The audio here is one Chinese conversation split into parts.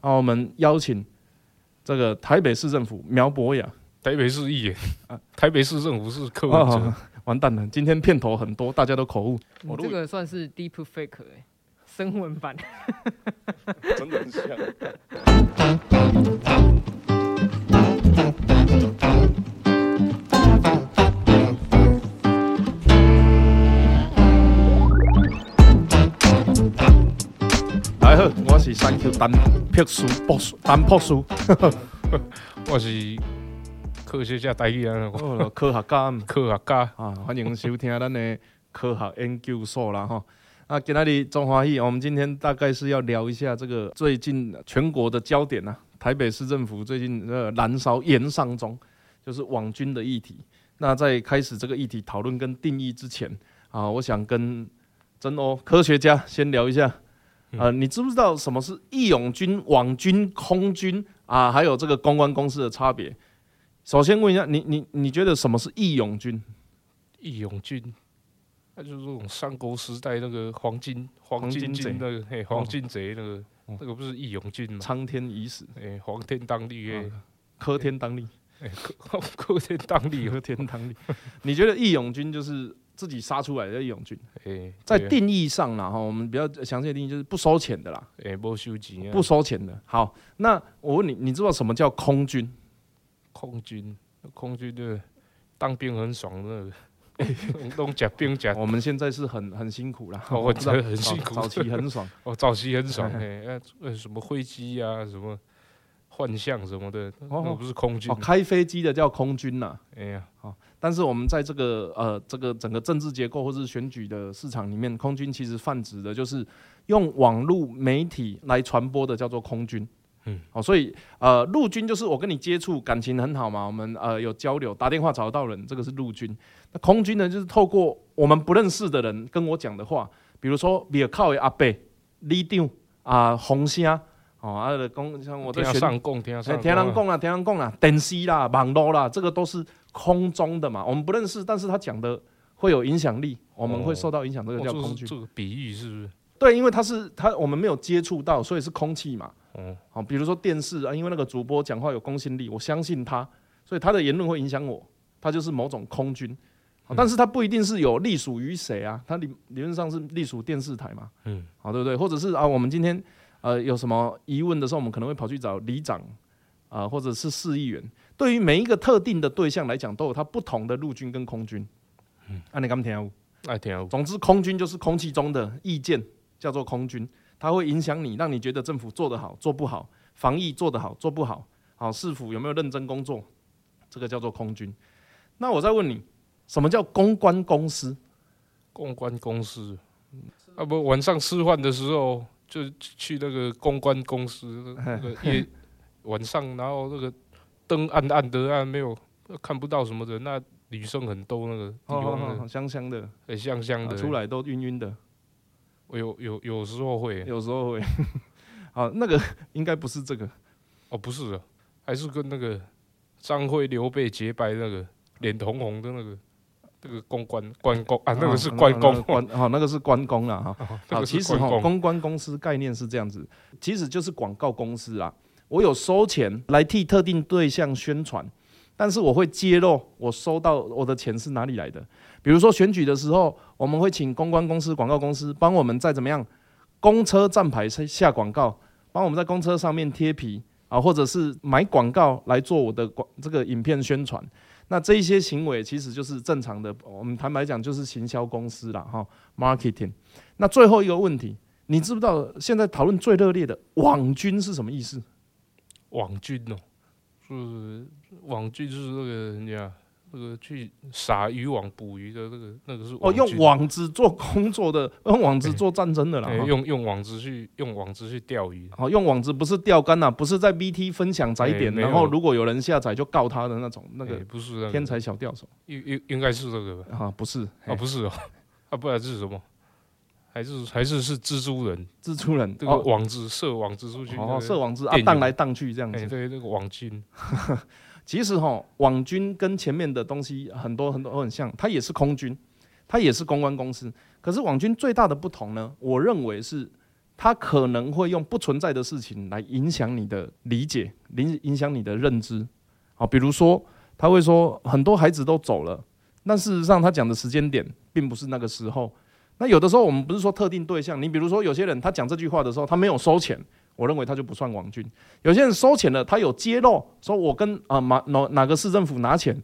啊，我们邀请这个台北市政府苗博雅，台北市议员啊，台北市政府是柯文哲，哦，完蛋了，今天片头很多，大家都口误。我这个算是 deep fake 哎，声纹版，真的很像。好，我是三球单朴书 boss 单朴书，我是科学家代理人，科学家，科学家啊，欢迎收听咱的科学研究所啦哈。啊，今天的中华裔，我们今天大概是要聊一下这个最近全国的焦点呐、啊，台北市政府最近呃燃烧盐上中，就是网军的议题。那在开始这个议题讨论跟定义之前啊，我想跟真欧科学家先聊一下。呃，你知不知道什么是义勇军、网军、空军啊？还有这个公关公司的差别？首先问一下，你你你觉得什么是义勇军？义勇军，那就是这种三国时代那个黄金黄金贼那个嘿，黄金贼那个、哦、那个不是义勇军吗？苍天已死，哎，黄天当立，哎，科天当立，哎，柯柯天当立，科天当立。你觉得义勇军就是？自己杀出来的义勇军，欸、在定义上呢，哈，我们比较详细的定义就是不收钱的啦，欸、不收钱，不收钱的。好，那我问你，你知道什么叫空军？空军，空军的当兵很爽的，弄假兵假。我们现在是很很辛苦啦，我觉得很辛苦，早期很爽，哦，早期很爽，哎，什么飞机啊，什么幻象什么的，哦，不是空军，哦，开飞机的叫空军呐，哎呀，好。但是我们在这个呃这个整个政治结构或是选举的市场里面，空军其实泛指的就是用网络媒体来传播的，叫做空军。嗯，好，所以呃陆军就是我跟你接触感情很好嘛，我们呃有交流，打电话找得到人，这个是陆军。那空军呢，就是透过我们不认识的人跟我讲的话，比如说比尔靠的阿伯、里长啊、红虾。哦，啊，的公像我在天上供，天上天上供啊，天上供啊，电视啦、网络啦，这个都是空中的嘛，我们不认识，但是他讲的会有影响力，我们会受到影响，这个叫空军。这个比喻是不是？对，因为它是它，我们没有接触到，所以是空气嘛。哦，好，比如说电视啊，因为那个主播讲话有公信力，我相信他，所以他的言论会影响我，他就是某种空军。但是他不一定是有隶属于谁啊，他理理论上是隶属电视台嘛。嗯，好，对不对？或者是啊，我们今天。呃，有什么疑问的时候，我们可能会跑去找里长，啊、呃，或者是市议员。对于每一个特定的对象来讲，都有它不同的陆军跟空军。嗯，啊，你敢听？爱听。总之，空军就是空气中的意见，叫做空军，它会影响你，让你觉得政府做得好，做不好，防疫做得好，做不好，好市府有没有认真工作，这个叫做空军。那我再问你，什么叫公关公司？公关公司，啊不，晚上吃饭的时候。就去那个公关公司，那个夜 晚上，然后那个灯暗暗的，啊没有看不到什么的，那女生很多，那个地方香香的，很香香的，出来都晕晕的。有有有时候会，有时候会。好，那个应该不是这个，哦，不是的，还是跟那个张飞刘备结拜那个脸红红的那个。这个公关关公啊，那个是关公关，好，那个是关公了哈。好，其实哈，公关公司概念是这样子，其实就是广告公司啊。我有收钱来替特定对象宣传，但是我会揭露我收到我的钱是哪里来的。比如说选举的时候，我们会请公关公司、广告公司帮我们在怎么样公车站牌下广告，帮我们在公车上面贴皮啊，或者是买广告来做我的广这个影片宣传。那这一些行为其实就是正常的，我们坦白讲就是行销公司啦，哈，marketing。那最后一个问题，你知不知道现在讨论最热烈的网军是什么意思？网军哦，是网军就是那个人家。那个去撒渔网捕鱼的那个，那个是哦，用网子做工作的，用网子做战争的啦。欸、用用网子去用网子去钓鱼。哦，用网子不是钓竿呐，不是在 BT 分享载点，欸、然后如果有人下载就告他的那种，那个不是天才小钓手，应应应该是这个吧？啊，不是啊，不是哦，啊，不然是什么？还是还是是蜘蛛人？蜘蛛人这个网子射网子出去，哦，射网子啊，荡来荡去这样子。欸、对，那个网军。其实哈，网军跟前面的东西很多很多都很像，它也是空军，它也是公关公司。可是网军最大的不同呢，我认为是他可能会用不存在的事情来影响你的理解，影影响你的认知。好，比如说他会说很多孩子都走了，但事实上他讲的时间点并不是那个时候。那有的时候我们不是说特定对象，你比如说有些人他讲这句话的时候，他没有收钱，我认为他就不算网军。有些人收钱了，他有揭露，说我跟啊哪哪哪个市政府拿钱，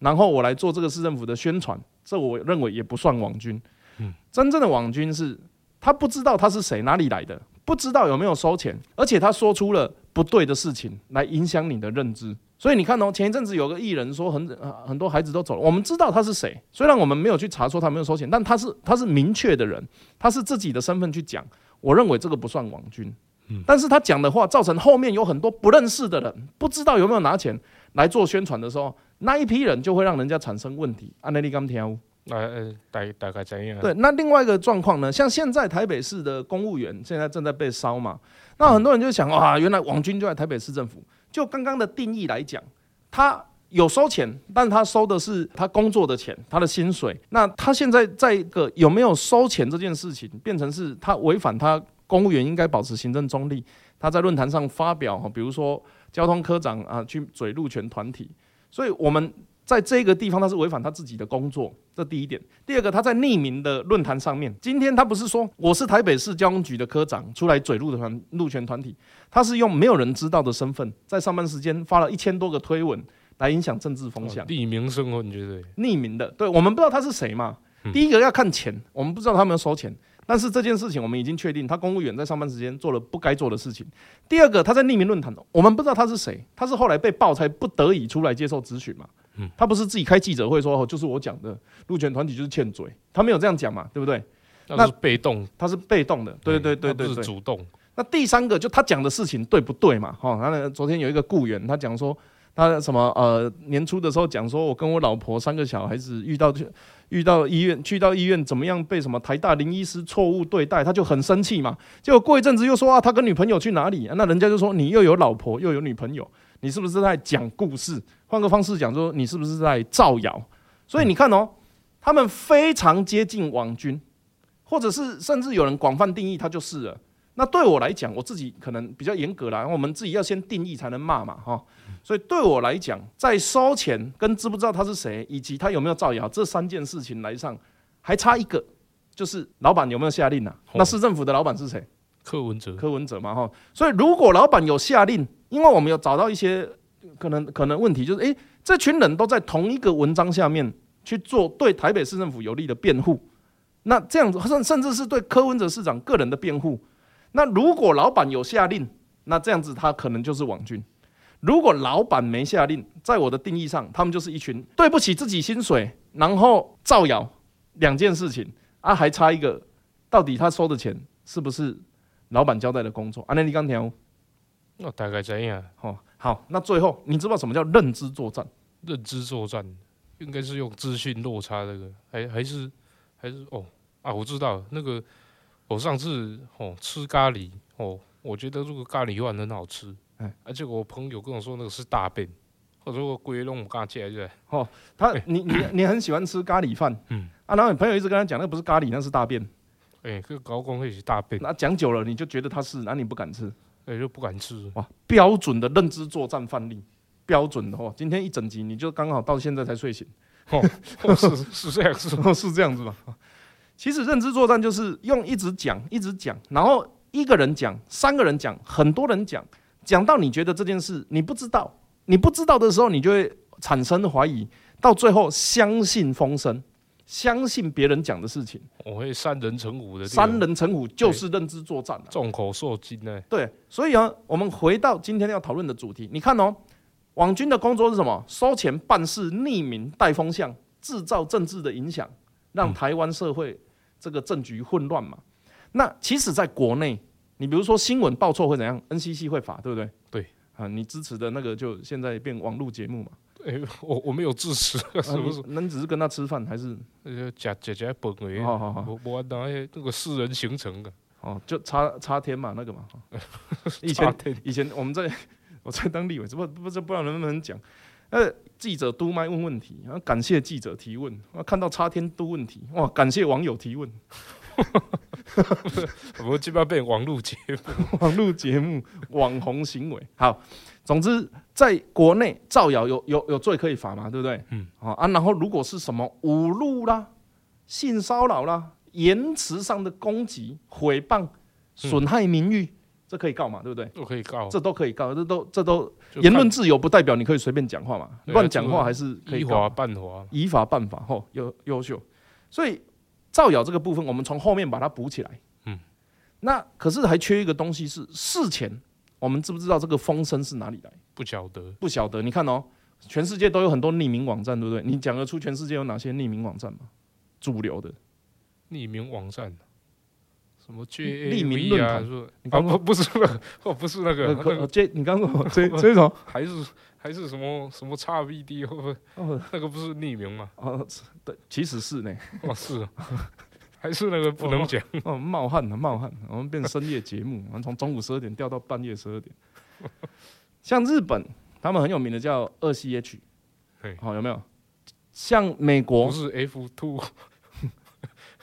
然后我来做这个市政府的宣传，这我认为也不算网军。嗯，真正的网军是，他不知道他是谁，哪里来的，不知道有没有收钱，而且他说出了不对的事情来影响你的认知。所以你看哦，前一阵子有个艺人说很很多孩子都走了，我们知道他是谁，虽然我们没有去查说他没有收钱，但他是他是明确的人，他是自己的身份去讲。我认为这个不算网军，但是他讲的话造成后面有很多不认识的人，不知道有没有拿钱来做宣传的时候，那一批人就会让人家产生问题。安内利刚听。呃呃，大大概怎样？对，那另外一个状况呢？像现在台北市的公务员现在正在被烧嘛，那很多人就想啊，原来王军就在台北市政府。就刚刚的定义来讲，他有收钱，但他收的是他工作的钱，他的薪水。那他现在在一个有没有收钱这件事情，变成是他违反他公务员应该保持行政中立。他在论坛上发表，比如说交通科长啊去嘴路权团体，所以我们。在这个地方，他是违反他自己的工作，这第一点。第二个，他在匿名的论坛上面，今天他不是说我是台北市交通局的科长出来嘴路的团路权团体，他是用没有人知道的身份，在上班时间发了一千多个推文来影响政治风向。匿名身份，你觉得？匿名的，对，我们不知道他是谁嘛。第一个要看钱，我们不知道他有没有收钱。但是这件事情我们已经确定，他公务员在上班时间做了不该做的事情。第二个，他在匿名论坛，我们不知道他是谁，他是后来被爆才不得已出来接受咨询嘛。嗯他不是自己开记者会说，就是我讲的，路权团体就是欠嘴，他没有这样讲嘛，对不对？那是被动，他是被动的，对对对对对，是主动。那第三个就他讲的事情对不对嘛？哈，那昨天有一个雇员，他讲说他什么呃年初的时候讲说，我跟我老婆三个小孩子遇到遇到医院，去到医院怎么样被什么台大林医师错误对待，他就很生气嘛。结果过一阵子又说啊，他跟女朋友去哪里？那人家就说你又有老婆又有女朋友，你是不是在讲故事？换个方式讲说，你是不是在造谣？所以你看哦，他们非常接近网军，或者是甚至有人广泛定义他就是了。那对我来讲，我自己可能比较严格啦，我们自己要先定义才能骂嘛，哈。所以对我来讲，在收钱跟知不知道他是谁，以及他有没有造谣这三件事情来上，还差一个，就是老板有没有下令啊？那市政府的老板是谁？柯文哲。柯文哲嘛，哈。所以如果老板有下令，因为我们有找到一些可能可能问题，就是诶，这群人都在同一个文章下面去做对台北市政府有利的辩护，那这样子甚甚至是对柯文哲市长个人的辩护。那如果老板有下令，那这样子他可能就是网军。如果老板没下令，在我的定义上，他们就是一群对不起自己薪水，然后造谣两件事情啊，还差一个，到底他收的钱是不是老板交代的工作？啊，那你刚听，那大概这样。哦，好，那最后你知道什么叫认知作战？认知作战应该是用资讯落差这个，还还是还是哦啊，我知道那个，我上次哦吃咖喱哦，我觉得这个咖喱饭很好吃。哎，而且我朋友跟我说那个是大便，或者我龟弄我刚借来对。哦，他你你你很喜欢吃咖喱饭，嗯啊，然后你朋友一直跟他讲，那不是咖喱，那是大便。哎，这个高工会是大便。那讲久了你就觉得他是，那你不敢吃，哎，就不敢吃。哇，标准的认知作战范例，标准的哦。今天一整集你就刚好到现在才睡醒，哦，是是这样是是这样子吧？其实认知作战就是用一直讲一直讲，然后一个人讲，三个人讲，很多人讲。讲到你觉得这件事你不知道，你不知道的时候，你就会产生怀疑，到最后相信风声，相信别人讲的事情。我会三人成虎的，三人成虎就是认知作战了，众口铄金呢。对，所以啊，我们回到今天要讨论的主题，你看哦，网军的工作是什么？收钱办事、匿名带风向、制造政治的影响，让台湾社会这个政局混乱嘛。那其实，在国内。你比如说新闻报错会怎样？NCC 会罚，对不对？对啊，你支持的那个就现在变网络节目嘛？哎、欸，我我没有支持，是不是？那你只是跟他吃饭还是？呃，假假假本为。好好好，我我拿那个私人行程的。哦，就插插天嘛，那个嘛。以前以前我们在我在当立委，不不知不知道能不能讲？呃，记者督麦问问题，然后感谢记者提问，看到插天都问题，哇，感谢网友提问。我基本上变网络节目，网络节目网红行为。好，总之在国内造谣有有有罪可以罚嘛，对不对？嗯，好啊。然后如果是什么侮辱啦、性骚扰啦、言辞上的攻击、诽谤、损害名誉。嗯这可以告嘛？对不对？都可以告，这都可以告，这都这都言论自由不代表你可以随便讲话嘛？乱讲话还是可以告。依法办法，以法办法，吼，优优秀。所以造谣这个部分，我们从后面把它补起来。嗯，那可是还缺一个东西是事前，我们知不知道这个风声是哪里来？不晓得，不晓得。你看哦，全世界都有很多匿名网站，对不对？你讲得出全世界有哪些匿名网站吗？主流的匿名网站。什么 J 匿名论坛？啊不不是那个，哦不是那个，那个 J 你刚刚说这这种还是还是什么什么叉 VD 会不会？哦，那个不是匿名吗？哦，对，其实是呢。哦是，还是那个不能讲。哦冒汗的冒汗，我们变成深夜节目，我们从中午十二点调到半夜十二点。像日本，他们很有名的叫二 CH，好有没有？像美国不是 F two。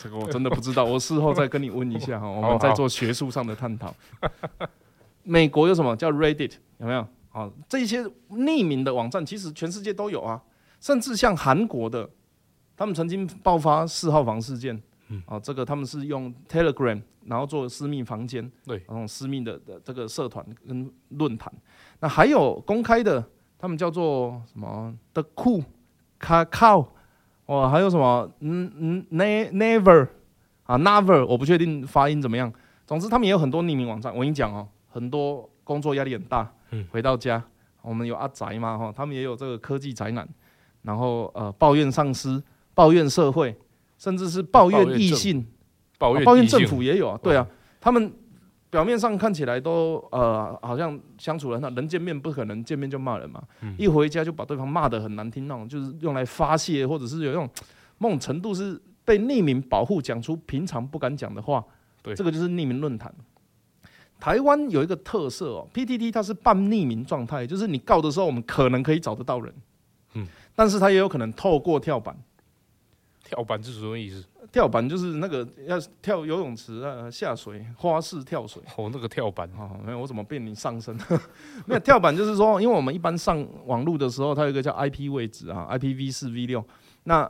这个我真的不知道，我事后再跟你问一下哈，我们在做学术上的探讨。美国有什么叫 Reddit 有没有？啊，这些匿名的网站其实全世界都有啊，甚至像韩国的，他们曾经爆发四号房事件，嗯啊，这个他们是用 Telegram 然后做私密房间，对，然后私密的的这个社团跟论坛。那还有公开的，他们叫做什么 The Cool Kakao。哦，还有什么？嗯嗯，never 啊，never，我不确定发音怎么样。总之，他们也有很多匿名网站。我跟你讲哦，很多工作压力很大，回到家，我们有阿宅嘛哈，他们也有这个科技宅男，然后呃，抱怨上司，抱怨社会，甚至是抱怨异性，抱怨抱怨政府也有啊。对啊，他们。表面上看起来都呃好像相处很好人见面不可能见面就骂人嘛，嗯、一回家就把对方骂得很难听那种，就是用来发泄，或者是有那种某种程度是被匿名保护，讲出平常不敢讲的话。对，这个就是匿名论坛。台湾有一个特色哦，PTT 它是半匿名状态，就是你告的时候，我们可能可以找得到人，嗯，但是它也有可能透过跳板。跳板是什么意思？跳板就是那个要跳游泳池啊，下水花式跳水。哦，那个跳板哦，没有，我怎么变你上身？没有跳板就是说，因为我们一般上网路的时候，它有一个叫 IP 位置啊，IPv 四 V 六。那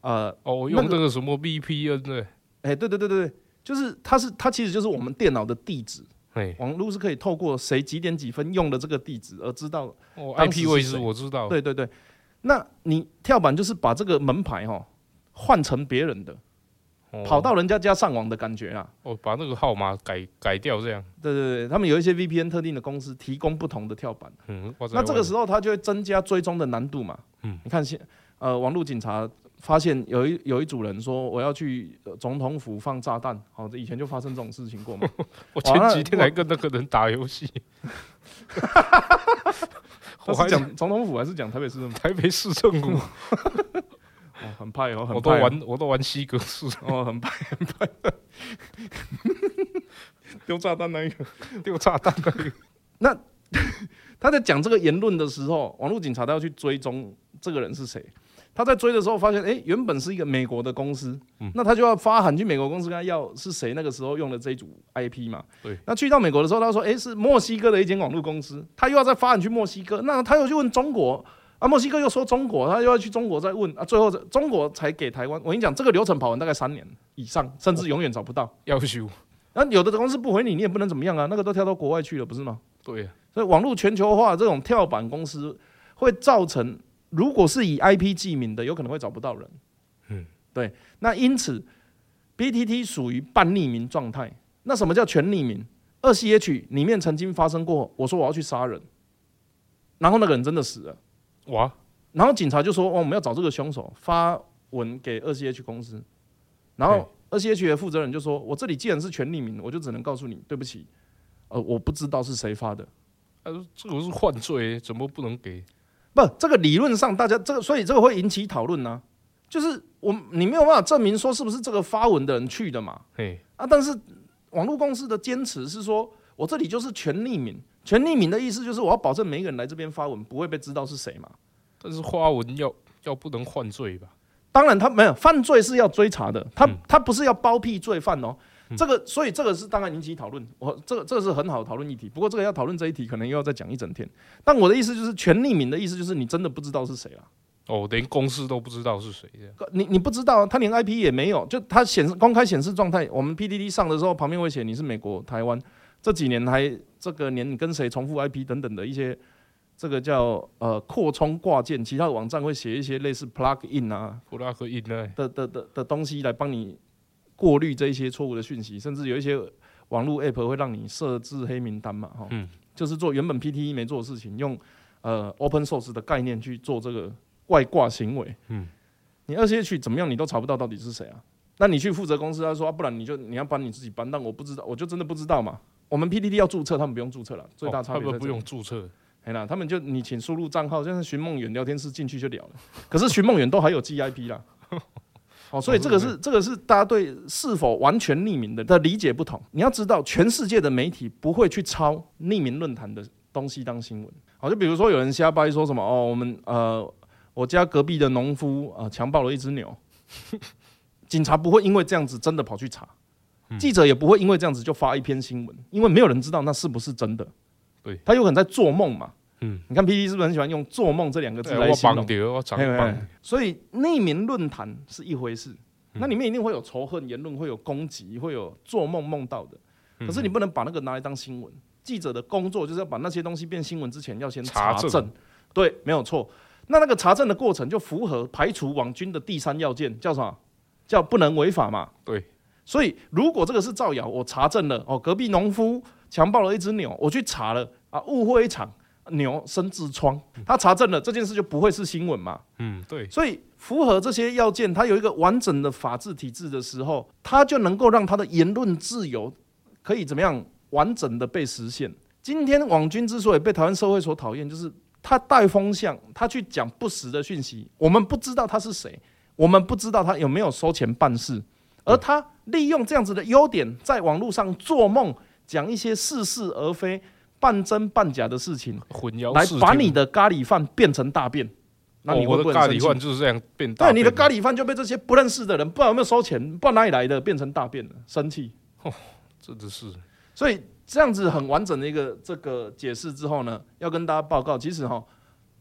呃，哦，用这个什么 VPN 对？哎、欸，对对对对对，就是它是它其实就是我们电脑的地址。嘿网络是可以透过谁几点几分用的这个地址而知道。哦，IP 位置我知道。对对对，那你跳板就是把这个门牌哈。换成别人的，跑到人家家上网的感觉啊！哦，把那个号码改改掉，这样。对对对，他们有一些 VPN 特定的公司提供不同的跳板。嗯，那这个时候他就会增加追踪的难度嘛。嗯，你看现呃，网络警察发现有一有一组人说我要去总统府放炸弹，好，这以前就发生这种事情过嘛。我前几天还跟那个人打游戏。我还讲总统府还是讲台北市政府？台北市政府。哦，很派哦，很派哦，我都玩，我都玩西格式哦，很派，很派。丢炸弹那一个，丢炸弹那个。那他在讲这个言论的时候，网络警察都要去追踪这个人是谁。他在追的时候发现，哎，原本是一个美国的公司，嗯、那他就要发函去美国公司跟他要是谁那个时候用的这一组 IP 嘛。对。那去到美国的时候，他说，哎，是墨西哥的一间网络公司，他又要再发函去墨西哥，那他又去问中国。啊，墨西哥又说中国，他又要去中国再问啊，最后中国才给台湾。我跟你讲，这个流程跑完大概三年以上，甚至永远找不到。要修。那有的公司不回你，你也不能怎么样啊，那个都跳到国外去了，不是吗？对。所以网络全球化这种跳板公司会造成，如果是以 IP 记名的，有可能会找不到人。嗯，对。那因此，BTT 属于半匿名状态。那什么叫全匿名二 CH 里面曾经发生过，我说我要去杀人，然后那个人真的死了。哇！然后警察就说：“哦，我们要找这个凶手，发文给二 C H 公司。”然后二 C H 的负责人就说：“我这里既然是全匿名，我就只能告诉你，对不起，呃，我不知道是谁发的。”他说：“这个是犯罪，怎么不能给？不，这个理论上大家这个，所以这个会引起讨论呢。就是我你没有办法证明说是不是这个发文的人去的嘛？嘿啊，但是网络公司的坚持是说，我这里就是全匿名。”全匿名的意思就是我要保证每一个人来这边发文不会被知道是谁嘛。但是发文要要不能犯罪吧？当然他没有犯罪是要追查的，他、嗯、他不是要包庇罪犯哦。这个所以这个是当然引起讨论，我这个这个是很好的讨论议题。不过这个要讨论这一题，可能又要再讲一整天。但我的意思就是，全匿名的意思就是你真的不知道是谁了。哦，连公司都不知道是谁的。你你不知道，他连 IP 也没有，就他显示公开显示状态。我们 PDD 上的时候，旁边会写你是美国、台湾。这几年还这个年你跟谁重复 IP 等等的一些，这个叫呃扩充挂件，其他的网站会写一些类似 plug in 啊，plug in 的的的的的东西来帮你过滤这一些错误的讯息，甚至有一些网络 app 会让你设置黑名单嘛，哈，嗯，就是做原本 PTE 没做的事情，用呃 open source 的概念去做这个。外挂行为，嗯，你 2ch 怎么样，你都查不到到底是谁啊？那你去负责公司，他说啊，不然你就你要搬你自己搬，但我不知道，我就真的不知道嘛。我们 PDD 要注册，他们不用注册了，最大差别、哦、他们不用注册，哎啦，他们就你请输入账号，像是寻梦远聊天室进去就了了。可是寻梦远都还有 GIP 啦，哦，所以这个是这个是大家对是否完全匿名的的理解不同。你要知道，全世界的媒体不会去抄匿名论坛的东西当新闻。好，就比如说有人瞎掰说什么哦，我们呃。我家隔壁的农夫啊，强暴了一只牛。警察不会因为这样子真的跑去查，记者也不会因为这样子就发一篇新闻，因为没有人知道那是不是真的。对，他有可能在做梦嘛。嗯，你看 PTT 是不是很喜欢用“做梦”这两个字来形容？所以匿名论坛是一回事，那里面一定会有仇恨言论，会有攻击，会有做梦梦到的。可是你不能把那个拿来当新闻。记者的工作就是要把那些东西变新闻之前，要先查证。对，没有错。那那个查证的过程就符合排除网军的第三要件，叫什么？叫不能违法嘛。对。所以如果这个是造谣，我查证了哦，隔壁农夫强暴了一只牛，我去查了啊，误会一场，牛生痔疮，他查证了这件事就不会是新闻嘛。嗯，对。所以符合这些要件，他有一个完整的法治体制的时候，他就能够让他的言论自由可以怎么样完整的被实现。今天网军之所以被台湾社会所讨厌，就是。他带风向，他去讲不实的讯息，我们不知道他是谁，我们不知道他有没有收钱办事，而他利用这样子的优点，在网络上做梦，讲一些似是而非、半真半假的事情，混淆，来把你的咖喱饭变成大便。那你会不会的咖喱饭就是这样变大便？对，你的咖喱饭就被这些不认识的人，不知道有没有收钱，不知道哪里来的，变成大便了，生气。哦，真的是，所以。这样子很完整的一个这个解释之后呢，要跟大家报告，其实哈，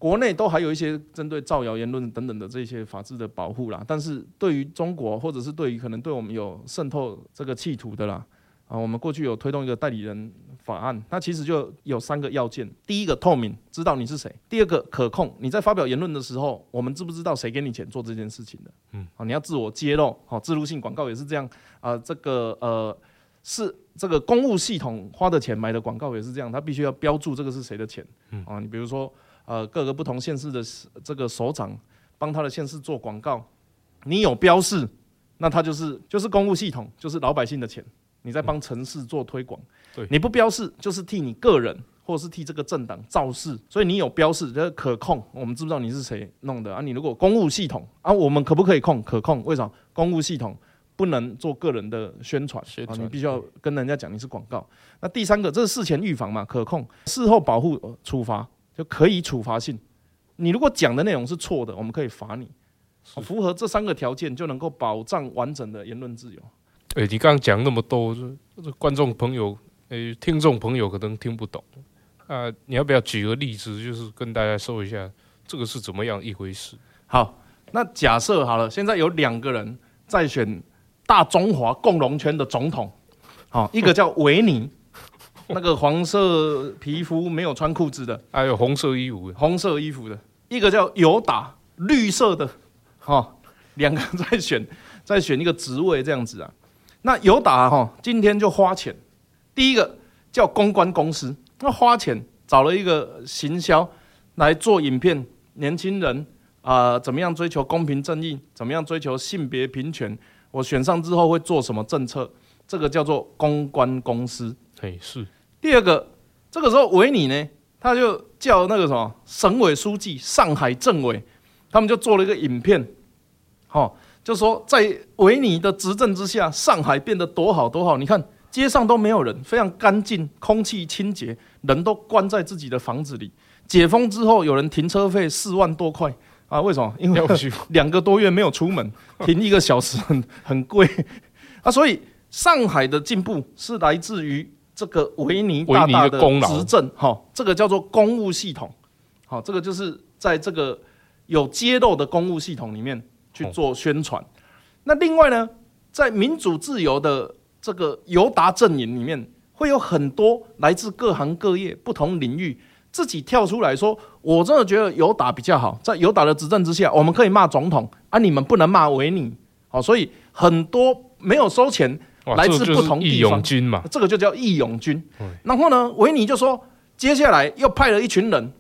国内都还有一些针对造谣言论等等的这些法制的保护啦。但是对于中国，或者是对于可能对我们有渗透这个企图的啦，啊，我们过去有推动一个代理人法案，它其实就有三个要件：第一个透明，知道你是谁；第二个可控，你在发表言论的时候，我们知不知道谁给你钱做这件事情的？嗯，啊，你要自我揭露，好，置入性广告也是这样啊，这个呃。是这个公务系统花的钱买的广告也是这样，他必须要标注这个是谁的钱。嗯啊，你比如说，呃，各个不同县市的这个首长帮他的县市做广告，你有标示，那他就是就是公务系统，就是老百姓的钱，你在帮城市做推广。对，你不标示，就是替你个人或者是替这个政党造势，所以你有标示，就是可控，我们知不知道你是谁弄的啊？你如果公务系统啊，我们可不可以控？可控，为什么？公务系统。不能做个人的宣传，啊，你必须要跟人家讲你是广告。那第三个，这是事前预防嘛，可控，事后保护、呃、处罚就可以处罚性。你如果讲的内容是错的，我们可以罚你。符合这三个条件，就能够保障完整的言论自由。诶，你刚刚讲那么多，这观众朋友、诶，听众朋友可能听不懂啊，你要不要举个例子，就是跟大家说一下这个是怎么样一回事？好，那假设好了，现在有两个人在选。大中华共荣圈的总统，好，一个叫维尼，那个黄色皮肤没有穿裤子的，还有红色衣服的，红色衣服的，一个叫尤达，绿色的，哈，两个在选，在选一个职位这样子啊。那尤达哈，今天就花钱，第一个叫公关公司，那花钱找了一个行销来做影片，年轻人啊，怎么样追求公平正义，怎么样追求性别平权。我选上之后会做什么政策？这个叫做公关公司。嘿，是。第二个，这个时候维尼呢，他就叫那个什么省委书记、上海政委，他们就做了一个影片，好，就说在维尼的执政之下，上海变得多好多好。你看街上都没有人，非常干净，空气清洁，人都关在自己的房子里。解封之后，有人停车费四万多块。啊？为什么？因为 两个多月没有出门，停一个小时很很贵啊。所以上海的进步是来自于这个维尼大大的执政，哈，这个叫做公务系统，好，这个就是在这个有揭露的公务系统里面去做宣传。那另外呢，在民主自由的这个尤达阵营里面。会有很多来自各行各业、不同领域自己跳出来说：“我真的觉得尤达比较好，在尤达的执政之下，我们可以骂总统啊，你们不能骂维尼。”好，所以很多没有收钱，来自不同地方，这个、这个就叫义勇军。然后呢，维尼就说：“接下来又派了一群人，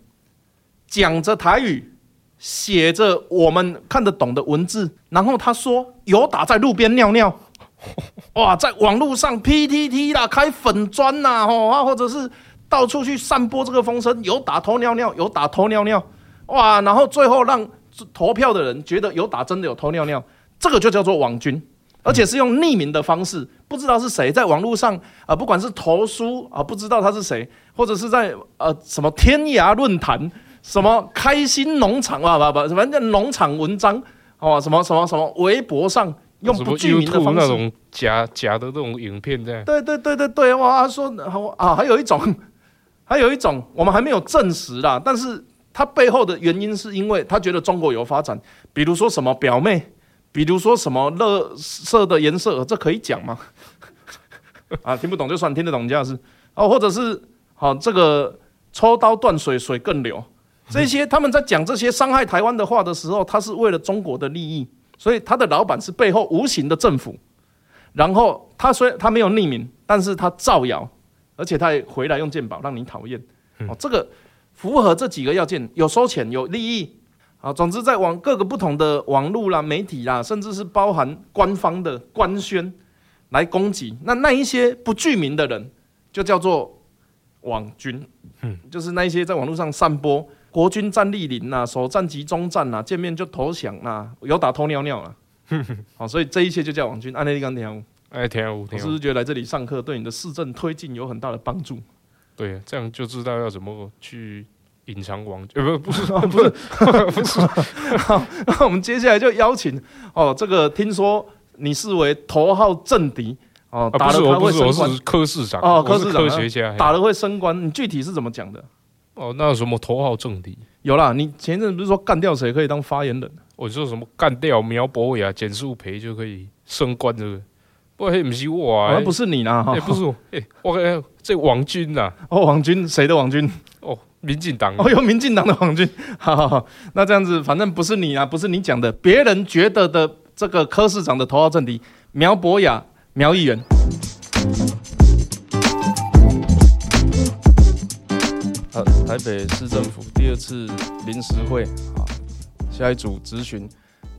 讲着台语，写着我们看得懂的文字，然后他说有打在路边尿尿。”哇，在网络上 PTT 啦，开粉砖呐，吼啊，或者是到处去散播这个风声，有打偷尿尿，有打偷尿尿，哇，然后最后让投票的人觉得有打真的有偷尿尿，这个就叫做网军，而且是用匿名的方式，不知道是谁在网络上啊、呃，不管是投书啊，不知道他是谁，或者是在呃什么天涯论坛，什么开心农场啊，不不，反正农场文章哦，什么什么什么微博上。用不具名的方式，那种假假的这种影片这样。对对对对对，哇！他说啊，还有一种，还有一种，我们还没有证实啦。但是他背后的原因是因为他觉得中国有发展，比如说什么表妹，比如说什么乐色的颜色，这可以讲吗？啊，听不懂就算，听得懂这样是哦，或者是好这个抽刀断水，水更流，这些他们在讲这些伤害台湾的话的时候，他是为了中国的利益。所以他的老板是背后无形的政府，然后他虽他没有匿名，但是他造谣，而且他也回来用鉴宝让你讨厌。哦，这个符合这几个要件，有收钱，有利益。啊，总之在网各个不同的网络啦、媒体啦，甚至是包含官方的官宣来攻击，那那一些不具名的人就叫做网军，就是那一些在网络上散播。国军战力零呐，首战集中战呐，见面就投降呐，有打偷尿尿啊，好，所以这一切就叫网军。安内利刚听，哎，听我是不是觉得来这里上课对你的市政推进有很大的帮助？对，这样就知道要怎么去隐藏王。呃，不，不是，不是，不是。好，那我们接下来就邀请哦，这个听说你视为头号政敌哦，打了他会升官，科市长哦，科市长，科学家打了会升官，你具体是怎么讲的？哦，那有什么头号政敌？有啦，你前阵不是说干掉谁可以当发言人？我说什么干掉苗博雅、简树培就可以升官，这个不过不是我，好像不是你呢，也不是我，哎，我哎，这王军呐，哦，王军谁的王军？哦，民进党，哦，有民进党的网军，好好好，那这样子，反正不是你啊，不是你讲的，别人觉得的这个柯市长的头号政敌苗博雅、苗议员。呃，台北市政府第二次临时会啊，下一组咨询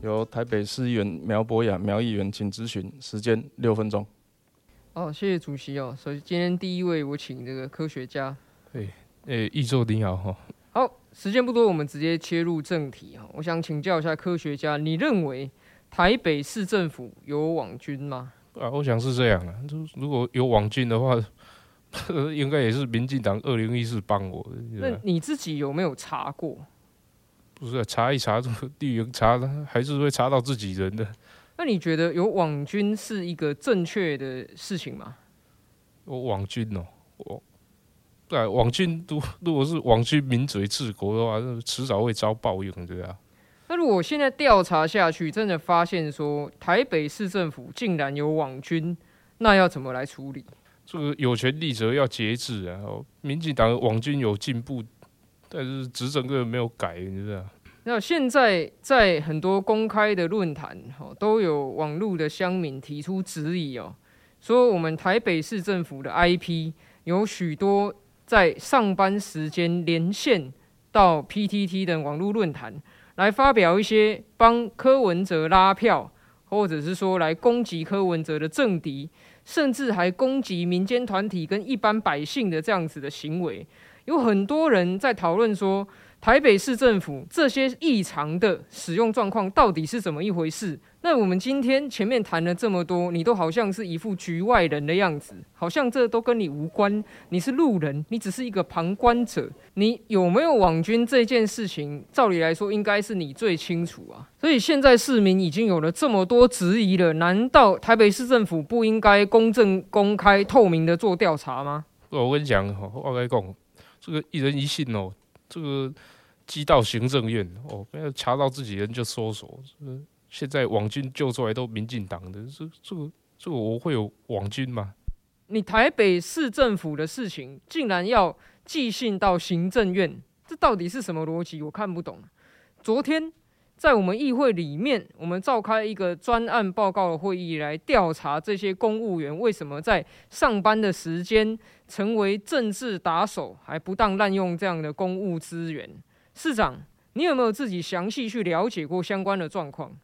由台北市议员苗博雅苗议员，请咨询，时间六分钟。哦，谢谢主席哦。所以今天第一位我请这个科学家。对，诶，易座你好哈。好，时间不多，我们直接切入正题哈。我想请教一下科学家，你认为台北市政府有网军吗？啊，我想是这样啊。就如果有网军的话。应该也是民进党二零一四帮我的。那你自己有没有查过？不是查一查，这个地缘查还是会查到自己人的。那你觉得有网军是一个正确的事情吗？有网军哦，我对网军，如如果是网军名嘴治国的话，那迟早会遭报应，对啊。那如果现在调查下去，真的发现说台北市政府竟然有网军，那要怎么来处理？这个有权力者要节制啊！民进党网军有进步，但是执政个没有改，你知道？那现在在很多公开的论坛，哈，都有网络的乡民提出质疑哦，说我们台北市政府的 IP 有许多在上班时间连线到 PTT 等网络论坛，来发表一些帮柯文哲拉票，或者是说来攻击柯文哲的政敌。甚至还攻击民间团体跟一般百姓的这样子的行为，有很多人在讨论说，台北市政府这些异常的使用状况到底是怎么一回事？那我们今天前面谈了这么多，你都好像是一副局外人的样子，好像这都跟你无关，你是路人，你只是一个旁观者。你有没有网军这件事情，照理来说应该是你最清楚啊。所以现在市民已经有了这么多质疑了，难道台北市政府不应该公正、公开、透明的做调查吗？我跟你讲，我跟你讲，这个一人一信哦，这个。寄到行政院哦，不要查到自己人就搜索。现在网军救出来都民进党的，这这个这个我会有网军吗？你台北市政府的事情竟然要寄信到行政院，这到底是什么逻辑？我看不懂。昨天在我们议会里面，我们召开一个专案报告的会议，来调查这些公务员为什么在上班的时间成为政治打手，还不当滥用这样的公务资源。市长，你有没有自己详细去了解过相关的状况？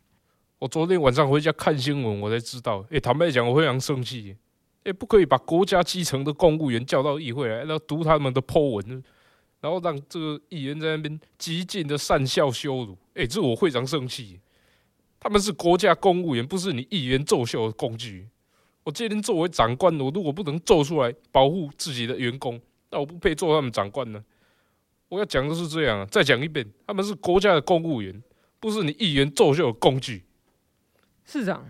我昨天晚上回家看新闻，我才知道。哎、坦白讲，我非常生气。哎、不可以把国家基层的公务员叫到议会来，然后读他们的 po 文，然后让这个议员在那边极尽的讪笑羞辱。哎、欸，这我非常生气。他们是国家公务员，不是你议员作秀的工具。我今天作为长官，我如果不能做出来保护自己的员工，那我不配做他们长官呢。我要讲的是这样啊，再讲一遍，他们是国家的公务员，不是你议员作秀的工具。市长，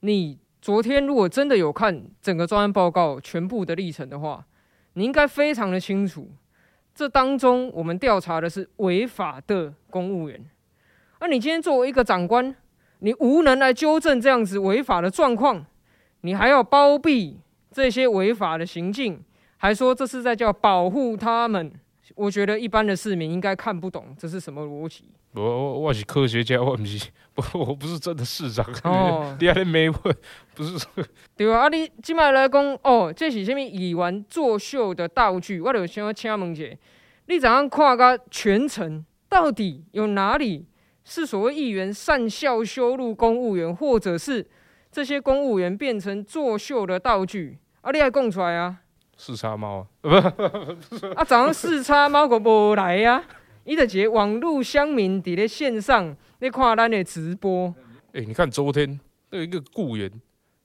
你昨天如果真的有看整个专案报告全部的历程的话，你应该非常的清楚，这当中我们调查的是违法的公务员。而你今天作为一个长官，你无能来纠正这样子违法的状况，你还要包庇这些违法的行径，还说这是在叫保护他们。我觉得一般的市民应该看不懂这是什么逻辑。我我我是科学家，我不是不 我不是真的市长。哦，你还没问，不是对啊，啊你今麦来讲哦，这是什么议员作秀的道具？我就想要请问一下，你怎样看个全程？到底有哪里是所谓议员善笑羞辱公务员，或者是这些公务员变成作秀的道具？啊，你还讲出来啊？四叉猫啊，啊，早上四叉猫可无来呀？伊就一个网络乡民伫咧线上咧看咱的直播。哎、欸，你看昨天那一个雇员，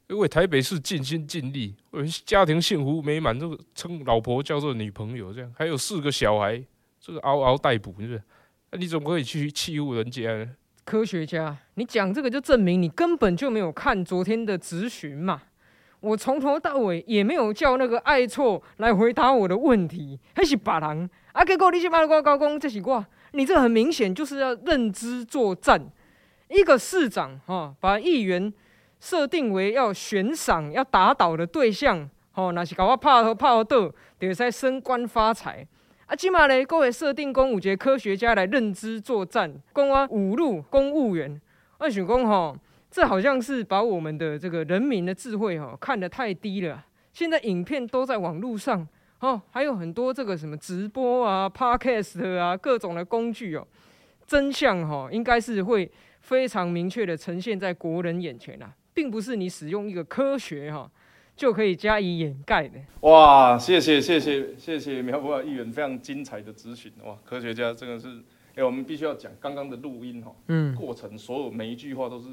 因为台北市尽心尽力，为家庭幸福美满，这个称老婆叫做女朋友，这样还有四个小孩，这个嗷嗷待哺，是不是？那、啊、你怎么可以去欺负人家呢？科学家，你讲这个就证明你根本就没有看昨天的咨询嘛。我从头到尾也没有叫那个爱错来回答我的问题，还是别人啊？结果你去把我高工，这是我，你这很明显就是要认知作战。一个市长哈，把议员设定为要悬赏、要打倒的对象，哦，那是搞我拍头拍倒，就使升官发财。啊，起码嘞，各位设定公五节科学家来认知作战，讲我侮辱公务员，我想讲吼。这好像是把我们的这个人民的智慧哈看得太低了。现在影片都在网络上哦，还有很多这个什么直播啊、Podcast 啊各种的工具哦，真相哈应该是会非常明确的呈现在国人眼前啊，并不是你使用一个科学哈就可以加以掩盖的。哇，谢谢谢谢谢谢苗博雅议员非常精彩的咨询哇，科学家真的是哎，我们必须要讲刚刚的录音哈，嗯，过程所有每一句话都是。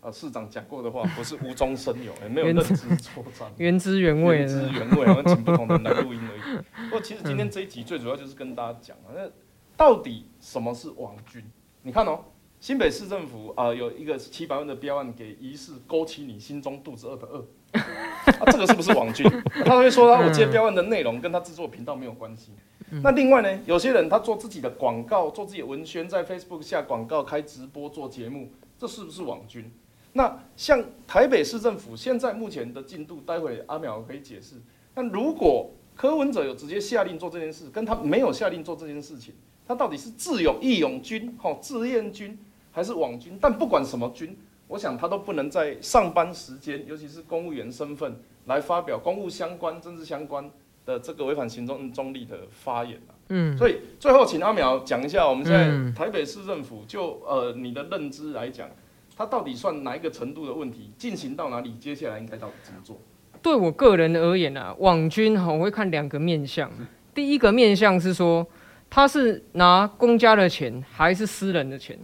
啊，市长讲过的话 不是无中生有，也没有认知作战，原汁原味，原汁原味，我们请不同的人来 录音而已。不过其实今天这一集最主要就是跟大家讲啊，那到底什么是网军？你看哦，新北市政府啊有一个七百万的标案给疑似勾起你心中肚子饿的饿，啊，这个是不是网军？他会说他我接标案的内容跟他制作频道没有关系。那另外呢，有些人他做自己的广告，做自己的文宣，在 Facebook 下广告、开直播、做节目，这是不是网军？那像台北市政府现在目前的进度，待会阿淼可以解释。那如果柯文哲有直接下令做这件事，跟他没有下令做这件事情，他到底是智勇义勇军、吼志愿军还是网军？但不管什么军，我想他都不能在上班时间，尤其是公务员身份来发表公务相关、政治相关的这个违反行政中立的发言。嗯，所以最后请阿淼讲一下，我们现在台北市政府就呃你的认知来讲。它到底算哪一个程度的问题？进行到哪里？接下来应该到底怎么做？对我个人而言啊，网军哈，我会看两个面向。第一个面向是说，他是拿公家的钱还是私人的钱？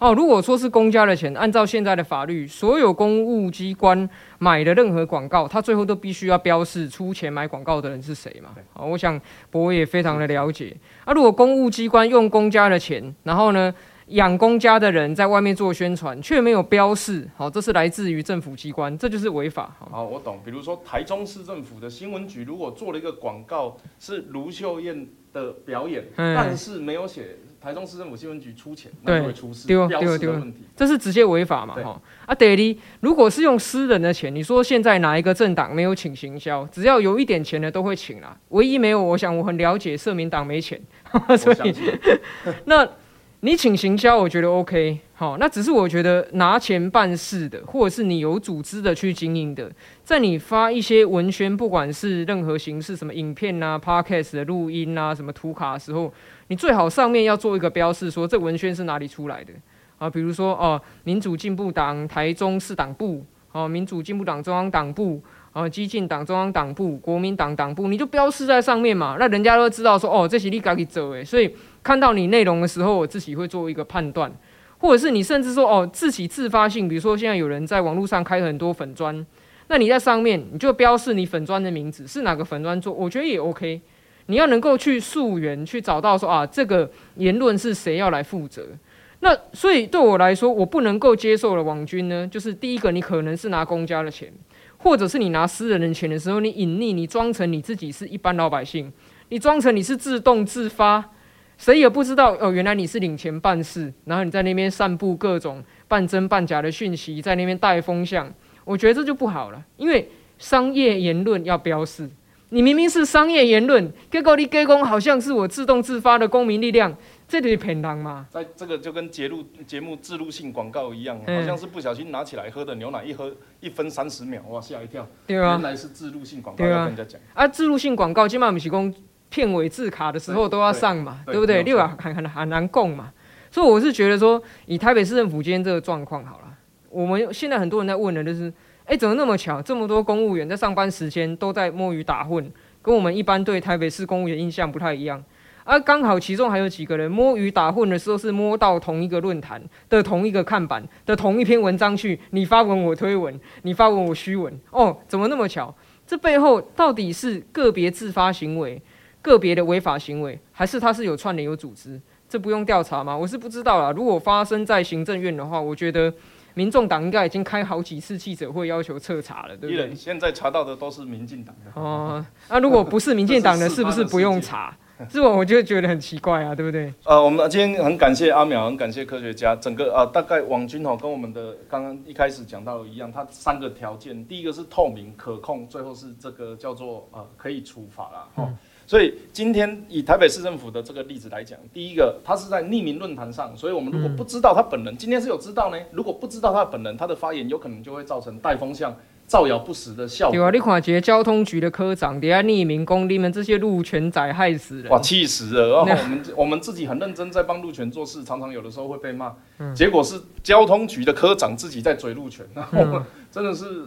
哦，如果说是公家的钱，按照现在的法律，所有公务机关买的任何广告，他最后都必须要标示出钱买广告的人是谁嘛？啊，我想博也非常的了解。啊，如果公务机关用公家的钱，然后呢，养公家的人在外面做宣传，却没有标示，好，这是来自于政府机关，这就是违法。好，我懂。比如说台中市政府的新闻局，如果做了一个广告是卢秀燕的表演，嗯、但是没有写。台中市政府新闻局出钱，那就会出事，丢丢丢问题，这是直接违法嘛？哈啊，第二，如果是用私人的钱，你说现在哪一个政党没有请行销？只要有一点钱的都会请啦。唯一没有，我想我很了解社民党没钱，所以 那。你请行销，我觉得 OK，好，那只是我觉得拿钱办事的，或者是你有组织的去经营的，在你发一些文宣，不管是任何形式，什么影片啊、Podcast 的录音啊、什么图卡的时候，你最好上面要做一个标示，说这文宣是哪里出来的啊？比如说哦，民主进步党台中市党部，哦，民主进步党中央党部，啊，激进党中央党部，国民党党部，你就标示在上面嘛，那人家都知道说哦，这是你自己做的，所以。看到你内容的时候，我自己会做一个判断，或者是你甚至说哦，自己自发性，比如说现在有人在网络上开很多粉专，那你在上面你就标示你粉专的名字是哪个粉专做，我觉得也 OK。你要能够去溯源，去找到说啊，这个言论是谁要来负责。那所以对我来说，我不能够接受的网军呢，就是第一个，你可能是拿公家的钱，或者是你拿私人的钱的时候，你隐匿，你装成你自己是一般老百姓，你装成你是自动自发。谁也不知道哦，原来你是领钱办事，然后你在那边散布各种半真半假的讯息，在那边带风向，我觉得这就不好了。因为商业言论要标示，你明明是商业言论，结果你给公好像是我自动自发的公民力量，这里骗人吗？在这个就跟节录节目置入性广告一样，好像是不小心拿起来喝的牛奶，一喝一分三十秒，哇，吓一跳，对啊，原来是置入性广告，要跟人家讲啊，置入性广告今晚上不是讲。片尾字卡的时候都要上嘛，对，不对？六啊很很很难供嘛，所以我是觉得说，以台北市政府今天这个状况好了，我们现在很多人在问的就是，哎，怎么那么巧，这么多公务员在上班时间都在摸鱼打混，跟我们一般对台北市公务员印象不太一样。而、啊、刚好其中还有几个人摸鱼打混的时候是摸到同一个论坛的同一个看板的同一篇文章去，你发文我推文，你发文我虚文，哦，怎么那么巧？这背后到底是个别自发行为？个别的违法行为，还是他是有串联有组织，这不用调查吗？我是不知道啦。如果发生在行政院的话，我觉得民众党应该已经开好几次记者会要求彻查了，对不对？现在查到的都是民进党的。哦，那、啊、如果不是民进党的，是不是不用查？这我我就觉得很奇怪啊，对不对？呃，我们今天很感谢阿苗，很感谢科学家，整个呃大概网军哦，跟我们的刚刚一开始讲到的一样，它三个条件，第一个是透明可控，最后是这个叫做呃可以处罚啦。哦。嗯所以今天以台北市政府的这个例子来讲，第一个，他是在匿名论坛上，所以我们如果不知道他本人，今天是有知道呢。如果不知道他本人，他的发言有可能就会造成带风向。造谣不实的效果。对啊，你看这个交通局的科长，底下匿名讲你们这些路权仔害死人。哇，气死了！然后我们我们自己很认真在帮路权做事，常常有的时候会被骂。嗯、结果是交通局的科长自己在嘴路权，然后、嗯、真的是。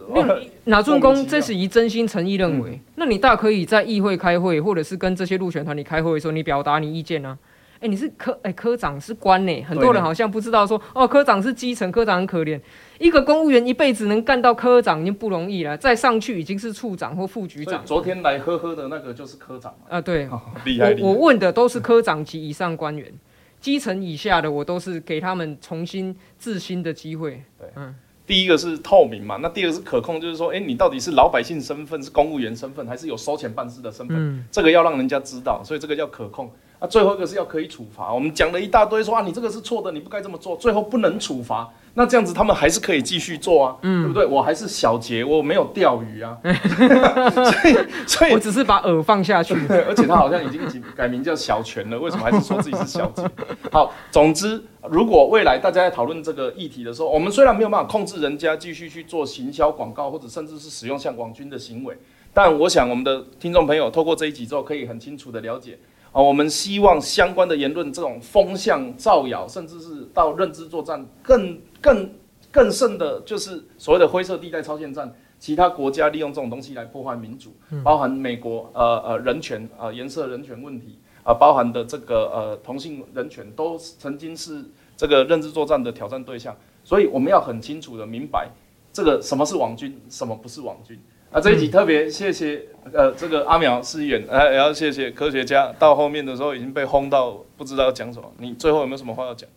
哪尊公这是以真心诚意认为、嗯，那你大可以在议会开会，或者是跟这些路权团体开会的时候，你表达你意见啊。哎、欸，你是科哎、欸、科长是官呢，很多人好像不知道说哦，科长是基层，科长很可怜。一个公务员一辈子能干到科长已经不容易了，再上去已经是处长或副局长。昨天来呵呵的那个就是科长啊，对，哦、厉害，厉害我。我问的都是科长级以上官员，基层以下的我都是给他们重新自新的机会。对，嗯，第一个是透明嘛，那第二个是可控，就是说，哎、欸，你到底是老百姓身份，是公务员身份，还是有收钱办事的身份？嗯，这个要让人家知道，所以这个叫可控。那、啊、最后一个是要可以处罚。我们讲了一大堆说，啊，你这个是错的，你不该这么做，最后不能处罚。那这样子他们还是可以继续做啊，嗯，对不对？我还是小杰，我没有钓鱼啊，所以所以我只是把饵放下去，而且他好像已经改名叫小泉了，为什么还是说自己是小杰？好，总之，如果未来大家在讨论这个议题的时候，我们虽然没有办法控制人家继续去做行销广告，或者甚至是使用像网军的行为，但我想我们的听众朋友透过这一集之后，可以很清楚的了解。啊，我们希望相关的言论，这种风向造谣，甚至是到认知作战更更更甚的，就是所谓的灰色地带超限战，其他国家利用这种东西来破坏民主，包含美国呃呃人权呃颜色人权问题，啊，包含的这个呃同性人权，都曾经是这个认知作战的挑战对象。所以我们要很清楚的明白，这个什么是网军，什么不是网军。啊，这一集特别谢谢呃这个阿苗市议员，呃也要谢谢科学家，到后面的时候已经被轰到不知道要讲什么。你最后有没有什么话要讲？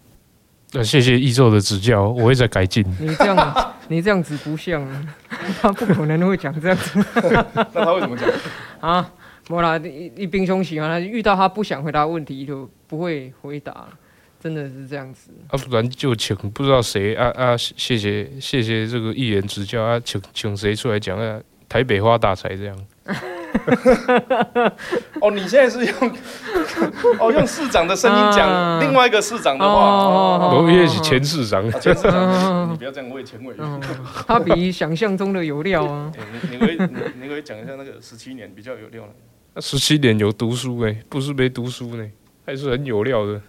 那谢谢易座的指教，我会再改进。你这样，你这样子不像，他不可能会讲这样子。那他会怎么讲？啊，莫啦，一一兵凶喜啊，遇到他不想回答问题就不会回答，真的是这样子。啊，不然就请不知道谁啊啊，谢谢谢谢这个议员指教啊，请请谁出来讲啊？台北发大财这样。哦，你现在是用 哦用市长的声音讲另外一个市长的话，哦，我也是前市长，前市长，你不要这样为前委。员，他比想象中的有料啊。你你可以你你可以讲一下那个十七年比较有料的。那十七年有读书哎，不是没读书呢，还是很有料的。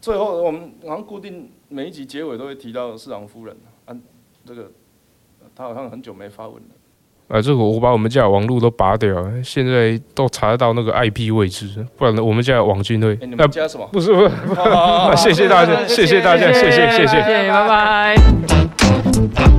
最后我们好像固定每一集结尾都会提到市长夫人啊，这个。他好像很久没发文了。啊，这个我把我们家的网络都拔掉了，现在都查得到那个 IP 位置，不然呢，我们家的网军会。欸、你们家什么？不是不是，谢谢大家，谢谢大家，谢谢谢谢，谢谢，拜拜。